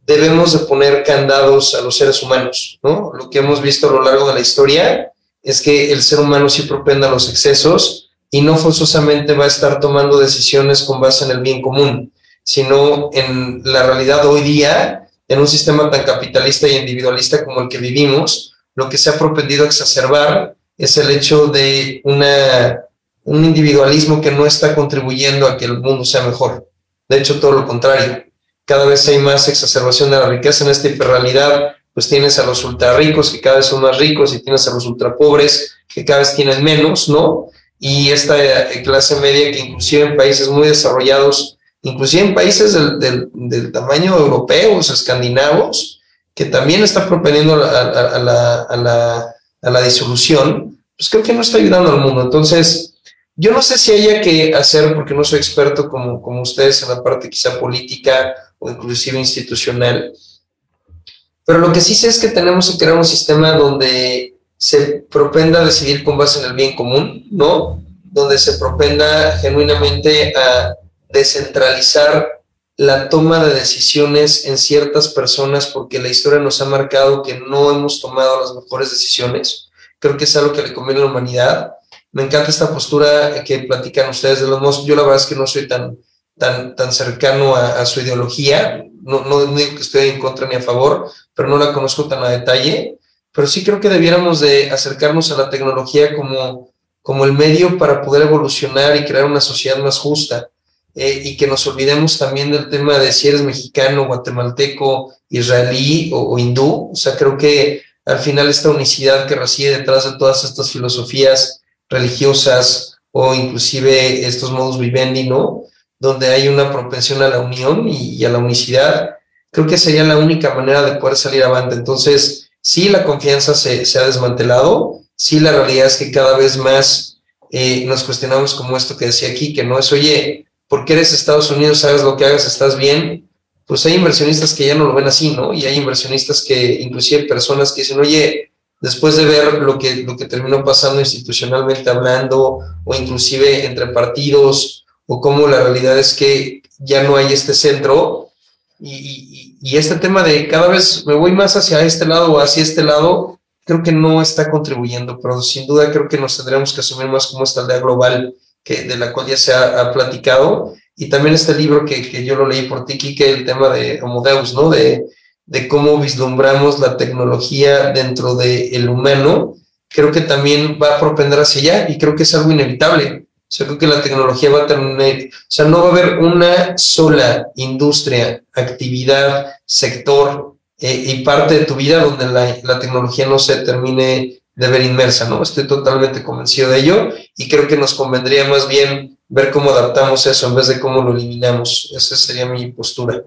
debemos de poner candados a los seres humanos, ¿no? Lo que hemos visto a lo largo de la historia es que el ser humano sí propenda a los excesos y no forzosamente va a estar tomando decisiones con base en el bien común, sino en la realidad hoy día, en un sistema tan capitalista y individualista como el que vivimos, lo que se ha propendido a exacerbar es el hecho de una, un individualismo que no está contribuyendo a que el mundo sea mejor. De hecho, todo lo contrario cada vez hay más exacerbación de la riqueza en esta hiperrealidad, pues tienes a los ultra ricos que cada vez son más ricos y tienes a los ultra pobres que cada vez tienen menos, ¿no? y esta eh, clase media que inclusive en países muy desarrollados, inclusive en países del, del, tamaño europeos, escandinavos, que también está propendiendo a, la, a, la, a la disolución, pues creo que no está ayudando al mundo. Entonces, yo no sé si haya que hacer, porque no soy experto como, como ustedes en la parte quizá política o inclusive institucional, pero lo que sí sé es que tenemos que crear un sistema donde se propenda a decidir con base en el bien común, ¿no? Donde se propenda genuinamente a descentralizar la toma de decisiones en ciertas personas porque la historia nos ha marcado que no hemos tomado las mejores decisiones. Creo que es algo que le conviene a la humanidad. Me encanta esta postura que platican ustedes de los moscos. Yo la verdad es que no soy tan, tan, tan cercano a, a su ideología. No, no, digo que estoy en contra ni a favor, pero no la conozco tan a detalle pero sí creo que debiéramos de acercarnos a la tecnología como, como el medio para poder evolucionar y crear una sociedad más justa. Eh, y que nos olvidemos también del tema de si eres mexicano, guatemalteco, israelí o, hindú. O sea, creo que al final esta unicidad que reside detrás de todas estas filosofías religiosas o inclusive estos modos vivendi, ¿no? Donde hay una propensión a la unión y, a la unicidad, creo que sería la única manera de poder salir avante. Entonces, sí la confianza se, se, ha desmantelado, sí la realidad es que cada vez más eh, nos cuestionamos como esto que decía aquí, que no es, oye, porque eres Estados Unidos, sabes lo que hagas, estás bien? Pues hay inversionistas que ya no lo ven así, ¿no? Y hay inversionistas que, inclusive personas que dicen, oye, después de ver lo que, lo que terminó pasando institucionalmente hablando, o inclusive entre partidos, o cómo la realidad es que ya no hay este centro, y, este tema de cada vez me voy más hacia este lado o hacia este lado, creo que no está contribuyendo, pero sin duda creo que nos tendremos que asumir más como esta aldea global que, de la cual ya se ha, platicado. Y también este libro que, que, yo lo leí por ti, que el tema de Homo Deus, ¿no? De, de cómo vislumbramos la tecnología dentro del el humano, creo que también va a propender hacia allá y creo que es algo inevitable. O sea, creo que la tecnología va a tener, o sea, no va a haber una sola industria, actividad, sector eh, y parte de tu vida donde la, tecnología no se termine de ver inmersa, ¿no? Estoy totalmente convencido de ello y creo que nos convendría más bien ver cómo adaptamos eso en vez de cómo lo eliminamos. Esa sería mi postura.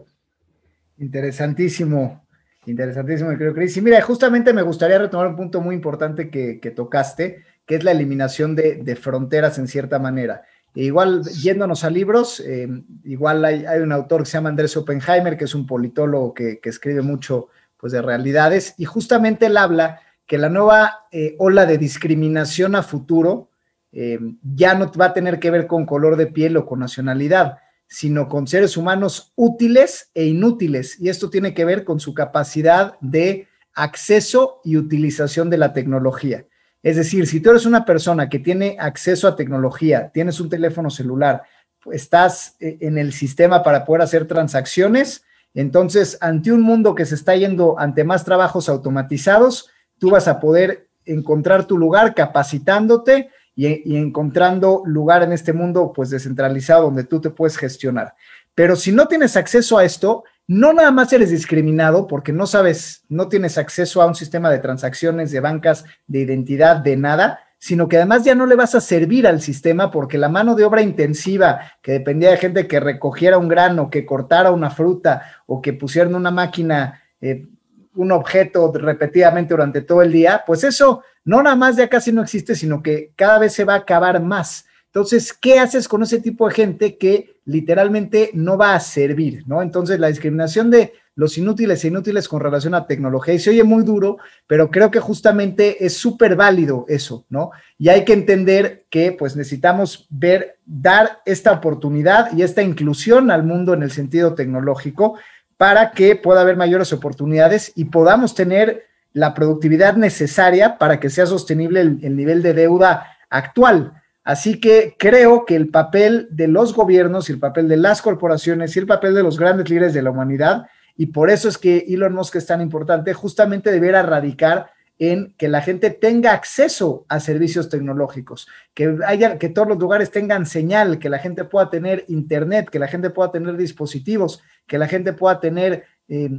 Interesantísimo, interesantísimo, creo, Cris. Y mira, justamente me gustaría retomar un punto muy importante que tocaste que es la eliminación de, fronteras en cierta manera. E igual, yéndonos a libros, eh, igual hay, un autor que se llama Andrés Oppenheimer, que es un politólogo que, escribe mucho pues, de realidades, y justamente él habla que la nueva eh, ola de discriminación a futuro eh, ya no va a tener que ver con color de piel o con nacionalidad, sino con seres humanos útiles e inútiles. Y esto tiene que ver con su capacidad de acceso y utilización de la tecnología. Es decir, si tú eres una persona que tiene acceso a tecnología, tienes un teléfono celular, estás eh, en el sistema para poder hacer transacciones, entonces ante un mundo que se está yendo ante más trabajos automatizados, tú vas a poder encontrar tu lugar capacitándote y, encontrando lugar en este mundo pues descentralizado donde tú te puedes gestionar. Pero si no tienes acceso a esto, no nada más eres discriminado porque no sabes, no tienes acceso a un sistema de transacciones, de bancas, de identidad, de nada, sino que además ya no le vas a servir al sistema porque la mano de obra intensiva que dependía de gente que recogiera un grano, que cortara una fruta o que pusieran una máquina, eh, un objeto repetidamente durante todo el día, pues eso no nada más ya casi no existe, sino que cada vez se va a acabar más. Entonces, ¿qué haces con ese tipo de gente que literalmente no va a servir, ¿no? Entonces, la discriminación de los inútiles e inútiles con relación a tecnología, y se oye muy duro, pero creo que justamente es súper válido eso, ¿no? Y hay que entender que pues necesitamos ver, dar esta oportunidad y esta inclusión al mundo en el sentido tecnológico para que pueda haber mayores oportunidades y podamos tener la productividad necesaria para que sea sostenible el, el nivel de deuda actual. Así que creo que el papel de los gobiernos y el papel de las corporaciones y el papel de los grandes líderes de la humanidad, y por eso es que Elon Musk es tan importante, justamente debiera radicar en que la gente tenga acceso a servicios tecnológicos, que haya, que todos los lugares tengan señal, que la gente pueda tener internet, que la gente pueda tener dispositivos, que la gente pueda tener eh,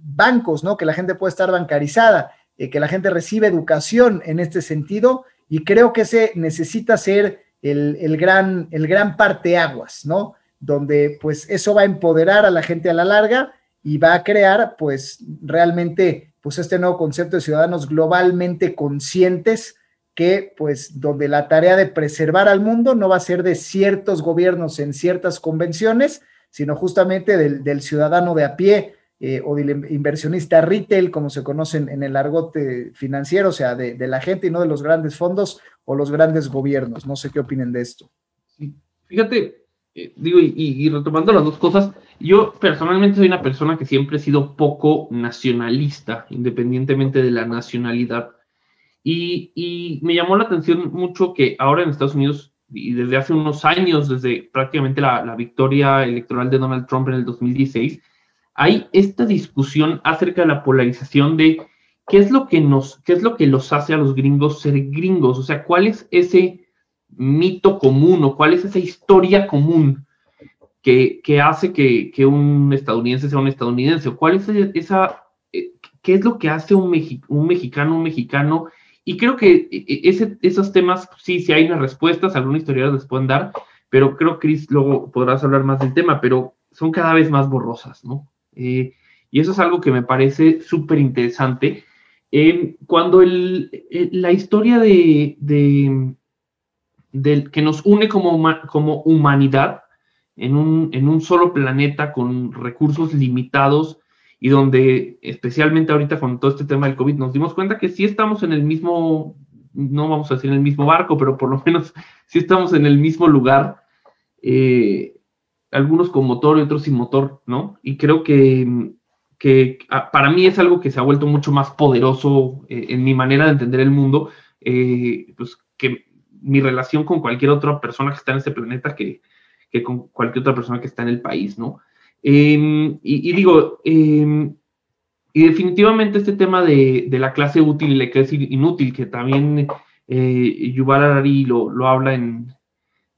bancos, ¿no? Que la gente pueda estar bancarizada, eh, que la gente reciba educación en este sentido y creo que ese necesita ser el, el, gran, el gran parteaguas, ¿no? Donde pues eso va a empoderar a la gente a la larga y va a crear pues realmente pues este nuevo concepto de ciudadanos globalmente conscientes que pues donde la tarea de preservar al mundo no va a ser de ciertos gobiernos en ciertas convenciones, sino justamente del, ciudadano de a pie eh, o del inversionista retail, como se conocen en el argote financiero, o sea, de, la gente y no de los grandes fondos o los grandes gobiernos. No sé qué opinen de esto. Fíjate, eh, digo, y, retomando las dos cosas, yo personalmente soy una persona que siempre he sido poco nacionalista, independientemente de la nacionalidad. Y, me llamó la atención mucho que ahora en Estados Unidos, y desde hace unos años, desde prácticamente la, la victoria electoral de Donald Trump en el 2016, hay esta discusión acerca de la polarización de qué es lo que nos, qué es lo que los hace a los gringos ser gringos, o sea, cuál es ese mito común o cuál es esa historia común que, hace que, un estadounidense sea un estadounidense o cuál es esa, eh, qué es lo que hace un, mexicano un mexicano. Y creo que e, e, esos temas, sí, sí hay unas respuestas, algunos historiadores les pueden dar, pero creo, Chris, luego podrás hablar más del tema, pero son cada vez más borrosas, ¿no? Eh, y eso es algo que me parece súper interesante. Eh, cuando el, la historia de, que nos une como, humanidad en un, en un solo planeta con recursos limitados y donde especialmente ahorita con todo este tema del COVID nos dimos cuenta que sí estamos en el mismo, no vamos a decir en el mismo barco, pero por lo menos sí estamos en el mismo lugar, eh, algunos con motor y otros sin motor, ¿no? Y creo que, que ah, para mí es algo que se ha vuelto mucho más poderoso eh, en mi manera de entender el mundo, eh, pues que mi relación con cualquier otra persona que está en este planeta que, con cualquier otra persona que está en el país, ¿no? Em, y, digo, em, y definitivamente este tema de, la clase útil y la clase inútil, que también eh, Yuval Harari lo, lo habla en,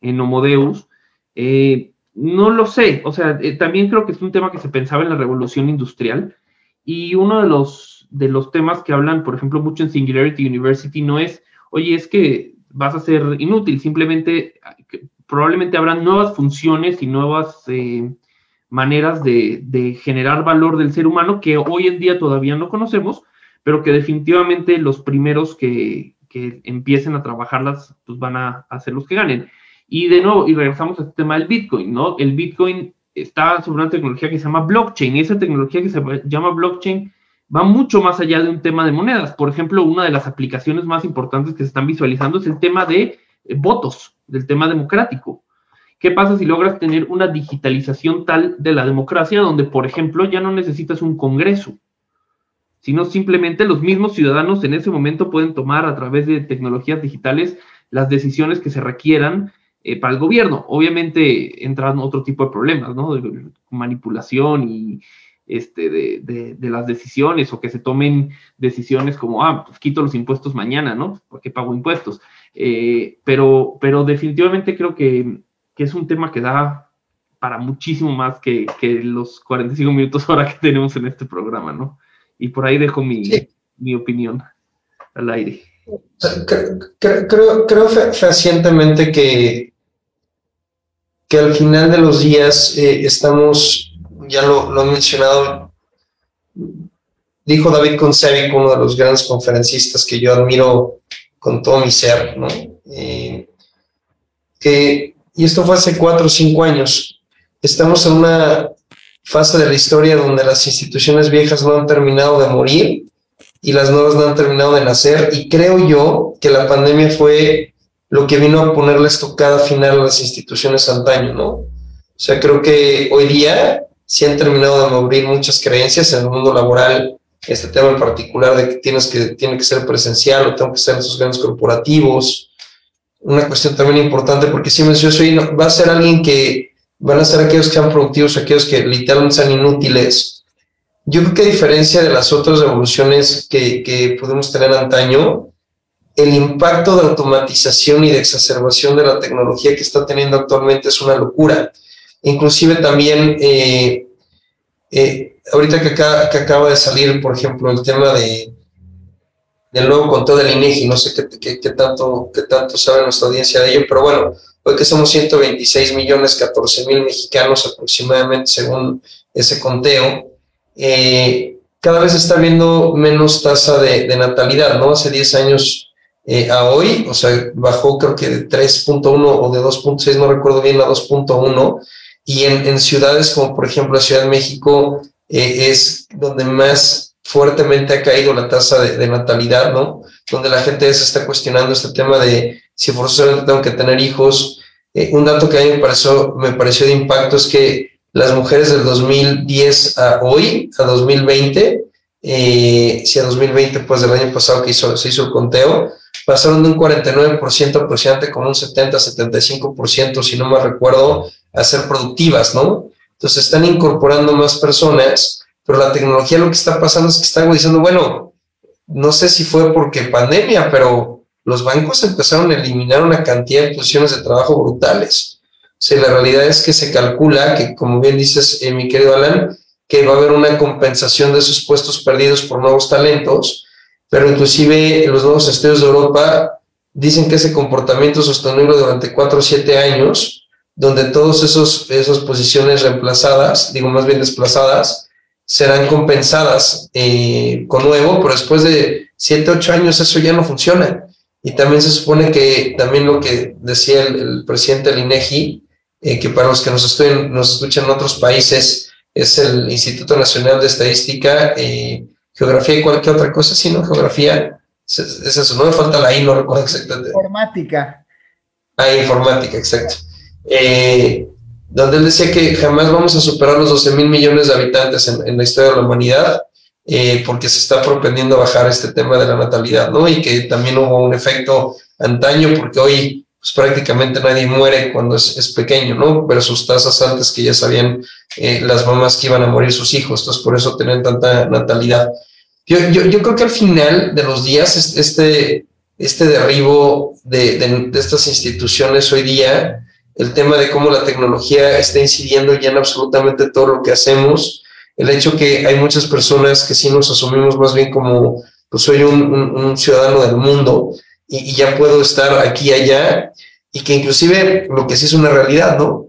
en Homodeus, eh, no lo sé, o sea, eh, también creo que es un tema que se pensaba en la revolución industrial y uno de los, de los temas que hablan, por ejemplo, mucho en Singularity University no es, oye, es que vas a ser inútil, simplemente probablemente habrá nuevas funciones y nuevas eh, maneras de, generar valor del ser humano que hoy en día todavía no conocemos, pero que definitivamente los primeros que, empiecen a trabajarlas pues van a, a, ser los que ganen. Y de nuevo, y regresamos al este tema del Bitcoin, ¿no? El Bitcoin está sobre una tecnología que se llama blockchain y esa tecnología que se llama blockchain va mucho más allá de un tema de monedas. Por ejemplo, una de las aplicaciones más importantes que se están visualizando es el tema de eh, votos, del tema democrático. ¿Qué pasa si logras tener una digitalización tal de la democracia donde, por ejemplo, ya no necesitas un Congreso, sino simplemente los mismos ciudadanos en ese momento pueden tomar a través de tecnologías digitales las decisiones que se requieran eh, para el gobierno? Obviamente entran otro tipo de problemas, ¿no? De manipulación y, este, de, las decisiones o que se tomen decisiones como, ah, pues quito los impuestos mañana, ¿no? Porque pago impuestos. Eh, pero, pero definitivamente creo que, es un tema que da para muchísimo más que, los 45 minutos ahora que tenemos en este programa, ¿no? Y por ahí dejo mi, opinión al aire. Creo, creo, fehacientemente que, que al final de los días eh, estamos ya lo, he mencionado, dijo David Konsevic, uno de los grandes conferencistas que yo admiro con todo mi ser, ¿no? Eh, que, y esto fue hace cuatro o cinco años, estamos en una fase de la historia donde las instituciones viejas no han terminado de morir y las nuevas no han terminado de nacer, y creo yo que la pandemia fue lo que vino a ponerle estocada final a las instituciones antaño, ¿no? O sea, creo que hoy día si han terminado de mover muchas creencias en el mundo laboral, este tema en particular de que, tienes que tiene que ser presencial o tengo que ser en esos grandes corporativos. Una cuestión también importante, porque si me soy, no, va a ser alguien que van a ser aquellos que sean productivos, aquellos que literalmente sean inútiles. Yo creo que a diferencia de las otras revoluciones que, que pudimos tener antaño, el impacto de automatización y de exacerbación de la tecnología que está teniendo actualmente es una locura. Inclusive también, eh, eh, ahorita que, acaba de salir, por ejemplo, el tema de, del nuevo conteo del INEGI, no sé qué, qué, tanto, qué tanto sabe nuestra audiencia de ello, pero bueno, hoy que somos 126 millones 14 mil mexicanos aproximadamente según ese conteo, eh, cada vez está habiendo menos tasa de, natalidad, ¿no? Hace 10 años eh, a hoy, o sea, bajó creo que de 3.1 o de 2.6, no recuerdo bien, a 2.1, y en, ciudades como por ejemplo la Ciudad de México eh, es donde más fuertemente ha caído la tasa de, natalidad, ¿no? Donde la gente se está cuestionando este tema de si forzosamente tengo que tener hijos. Eh, un dato que a mí me pareció, me pareció de impacto es que las mujeres del 2010 a hoy, a 2020, eh, si a 2020, pues del año pasado que hizo, se hizo el conteo, pasaron de un 49% aproximadamente con un 70-75%, si no me recuerdo, a ser productivas, ¿no? Entonces están incorporando más personas, pero la tecnología lo que está pasando es que están diciendo, bueno, no sé si fue porque pandemia, pero los bancos empezaron a eliminar una cantidad de posiciones de trabajo brutales. O la realidad es que se calcula que, como bien dices, eh, mi querido Alan, que va a haber una compensación de esos puestos perdidos por nuevos talentos, pero inclusive los nuevos estudios de Europa dicen que ese comportamiento sostenible durante cuatro o siete años donde todas esas posiciones reemplazadas, digo más bien desplazadas, serán compensadas eh, con nuevo, pero después de 7, 8 años eso ya no funciona. Y también se supone que también lo que decía el, presidente del INEGI, eh, que para los que nos, estén, nos escuchan en otros países, es el Instituto Nacional de Estadística, eh, Geografía y cualquier otra cosa, sino Geografía, es, es, eso, no me falta la I, no recuerdo exactamente. Informática. Ah, informática, exacto eh, donde él decía que jamás vamos a superar los 12 mil millones de habitantes en, la historia de la humanidad, eh, porque se está propendiendo a bajar este tema de la natalidad, ¿no? Y que también hubo un efecto antaño, porque hoy pues, prácticamente nadie muere cuando es, pequeño, ¿no? Pero sus tasas antes que ya sabían eh, las mamás que iban a morir sus hijos, entonces por eso tienen tanta natalidad. Yo, yo, yo creo que al final de los días este, este derribo de, de, de estas instituciones hoy día el tema de cómo la tecnología está incidiendo ya en absolutamente todo lo que hacemos, el hecho que hay muchas personas que sí nos asumimos más bien como, pues soy un, ciudadano del mundo y, ya puedo estar aquí allá, y que inclusive lo que sí es una realidad, ¿no?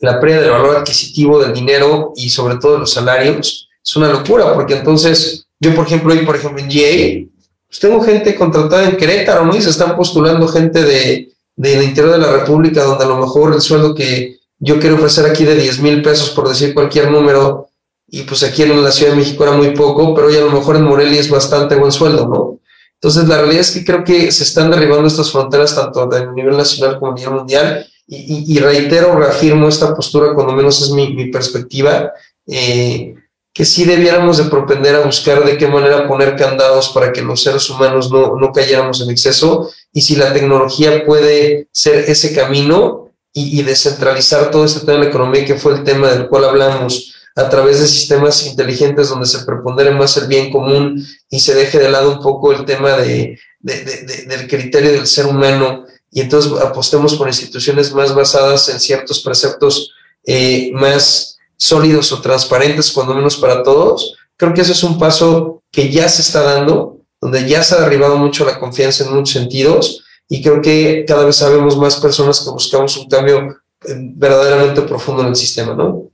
La pérdida del valor adquisitivo del dinero y sobre todo de los salarios es una locura, porque entonces yo, por ejemplo, hoy, por ejemplo, en GA, pues tengo gente contratada en Querétaro, ¿no? Y se están postulando gente de, del interior de la República, donde a lo mejor el sueldo que yo quiero ofrecer aquí de 10 mil pesos, por decir cualquier número, y pues aquí en la Ciudad de México era muy poco, pero hoy a lo mejor en Morelia es bastante buen sueldo, ¿no? Entonces, la realidad es que creo que se están derribando estas fronteras tanto a nivel nacional como a nivel mundial, y, reitero, reafirmo esta postura, cuando menos es mi, perspectiva, eh, que sí debiéramos de propender a buscar de qué manera poner candados para que los seres humanos no, no cayéramos en exceso. Y si la tecnología puede ser ese camino y, descentralizar todo este tema de la economía que fue el tema del cual hablamos a través de sistemas inteligentes donde se prepondere más el bien común y se deje de lado un poco el tema de, del criterio del ser humano. Y entonces apostemos por instituciones más basadas en ciertos preceptos eh, más sólidos o transparentes, cuando menos para todos, creo que ese es un paso que ya se está dando, donde ya se ha derribado mucho la confianza en muchos sentidos. Y creo que cada vez sabemos más personas que buscamos un cambio eh, verdaderamente profundo en el sistema, ¿no?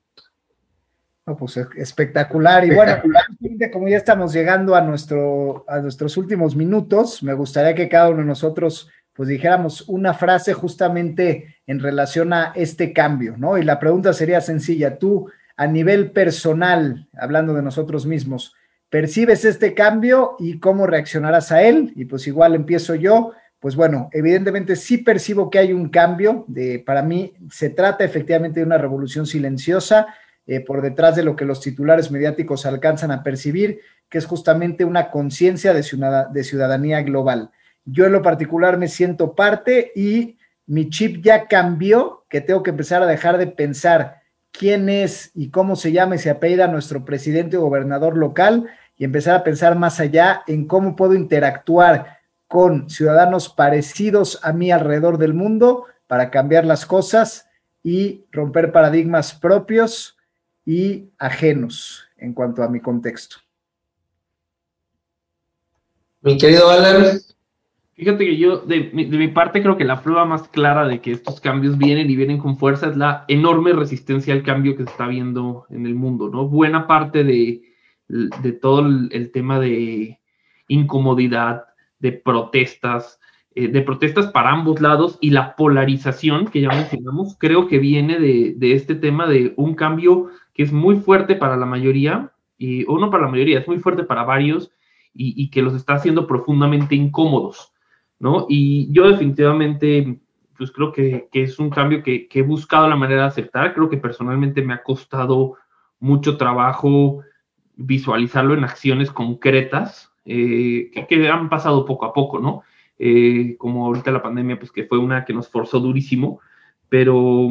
Pues espectacular. Y bueno, como ya estamos llegando a, nuestro, a nuestros últimos minutos, me gustaría que cada uno de nosotros pues dijéramos una frase justamente en relación a este cambio, ¿no? Y la pregunta sería sencilla, tú a nivel personal, hablando de nosotros mismos, ¿percibes este cambio y cómo reaccionarás a él? Y pues igual empiezo yo, pues bueno, evidentemente sí percibo que hay un cambio, de, para mí se trata efectivamente de una revolución silenciosa, eh, por detrás de lo que los titulares mediáticos alcanzan a percibir, que es justamente una conciencia de, ciudadanía global. Yo en lo particular me siento parte y mi chip ya cambió, que tengo que empezar a dejar de pensar quién es y cómo se llama y se apellida nuestro presidente o gobernador local y empezar a pensar más allá en cómo puedo interactuar con ciudadanos parecidos a mí alrededor del mundo para cambiar las cosas y romper paradigmas propios y ajenos en cuanto a mi contexto. Mi querido Alan. Fíjate que yo, de, mi parte, creo que la prueba más clara de que estos cambios vienen y vienen con fuerza es la enorme resistencia al cambio que se está viendo en el mundo, ¿no? Buena parte de, de todo el, tema de incomodidad, de protestas, eh, de protestas para ambos lados y la polarización que ya mencionamos, creo que viene de, de, este tema de un cambio que es muy fuerte para la mayoría, y, o no para la mayoría, es muy fuerte para varios y, y que los está haciendo profundamente incómodos. ¿no? Y yo definitivamente, pues creo que, es un cambio que, he buscado la manera de aceptar. Creo que personalmente me ha costado mucho trabajo visualizarlo en acciones concretas eh, que, han pasado poco a poco, ¿no? Eh, como ahorita la pandemia, pues que fue una que nos forzó durísimo, pero,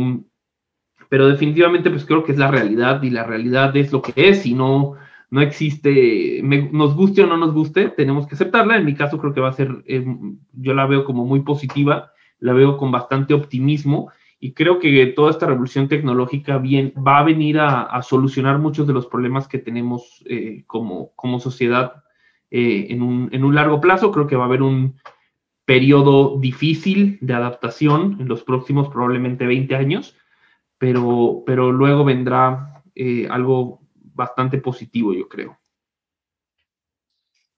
pero definitivamente pues creo que es la realidad y la realidad es lo que es y no, no existe, nos guste o no nos guste, tenemos que aceptarla. En mi caso creo que va a ser, eh, yo la veo como muy positiva, la veo con bastante optimismo y creo que toda esta revolución tecnológica bien, va a venir a, solucionar muchos de los problemas que tenemos eh, como, como sociedad en, un, en un largo plazo. Creo que va a haber un periodo difícil de adaptación en los próximos probablemente 20 años, pero, pero luego vendrá algo bastante positivo, yo creo.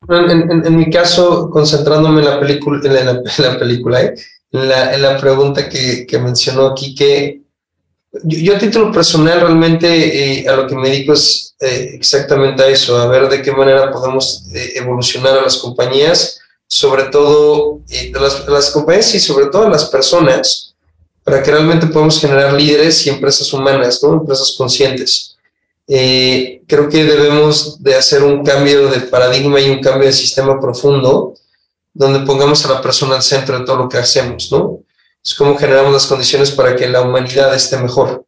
En, mi caso, concentrándome en la película, en la, película, ¿eh? en, la, pregunta que, mencionó aquí, que yo, a título personal realmente eh, a lo que me dedico es eh, exactamente a eso, a ver de qué manera podemos evolucionar a las compañías, sobre todo las, las compañías y sobre todo las personas, para que realmente podamos generar líderes y empresas humanas, ¿no? empresas conscientes. Eh, creo que debemos de hacer un cambio de paradigma y un cambio de sistema profundo donde pongamos a la persona al centro de todo lo que hacemos, ¿no? Es como generamos las condiciones para que la humanidad esté mejor.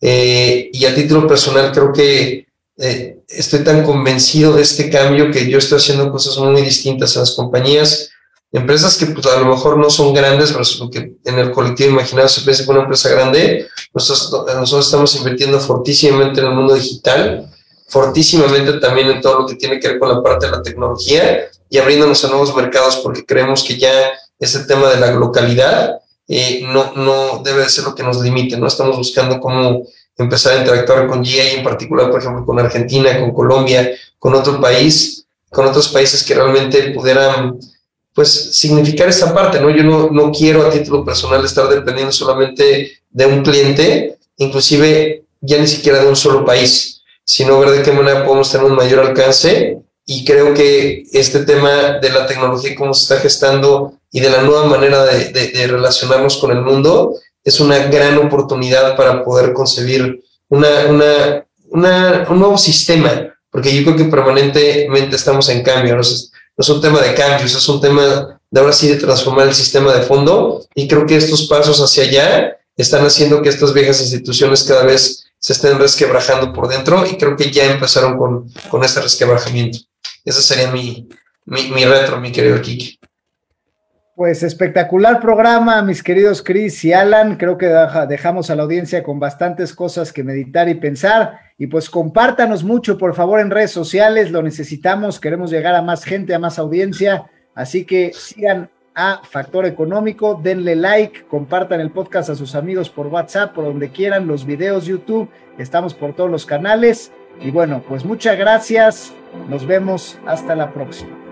Eh, y a título personal creo que eh, estoy tan convencido de este cambio que yo estoy haciendo cosas muy distintas en las compañías empresas que pues, a lo mejor no son grandes, pero que en el colectivo imaginado se piensa que una empresa grande, nosotros, nosotros estamos invirtiendo fortísimamente en el mundo digital, fortísimamente también en todo lo que tiene que ver con la parte de la tecnología y abriéndonos a nuevos mercados porque creemos que ya ese tema de la localidad eh, no, no debe ser lo que nos limite, ¿no? Estamos buscando cómo empezar a interactuar con GA, en particular, por ejemplo, con Argentina, con Colombia, con otro país, con otros países que realmente pudieran pues significar esta parte, ¿no? Yo no, no quiero a título personal estar dependiendo solamente de un cliente, inclusive ya ni siquiera de un solo país, sino ver de qué manera podemos tener un mayor alcance y creo que este tema de la tecnología, cómo se está gestando y de la nueva manera de, de, relacionarnos con el mundo, es una gran oportunidad para poder concebir una, una, una, un nuevo sistema, porque yo creo que permanentemente estamos en cambio. ¿no? no es un tema de cambios, es un tema de ahora sí de transformar el sistema de fondo y creo que estos pasos hacia allá están haciendo que estas viejas instituciones cada vez se estén resquebrajando por dentro y creo que ya empezaron con, con este resquebrajamiento. Ese sería mi, mi, mi retro, mi querido Kiki. Pues espectacular programa, mis queridos Chris y Alan. Creo que dejamos a la audiencia con bastantes cosas que meditar y pensar. Y pues compártanos mucho, por favor, en redes sociales. Lo necesitamos. Queremos llegar a más gente, a más audiencia. Así que sigan a Factor Económico, denle like, compartan el podcast a sus amigos por WhatsApp, por donde quieran, los videos, YouTube. Estamos por todos los canales. Y bueno, pues muchas gracias. Nos vemos. Hasta la próxima.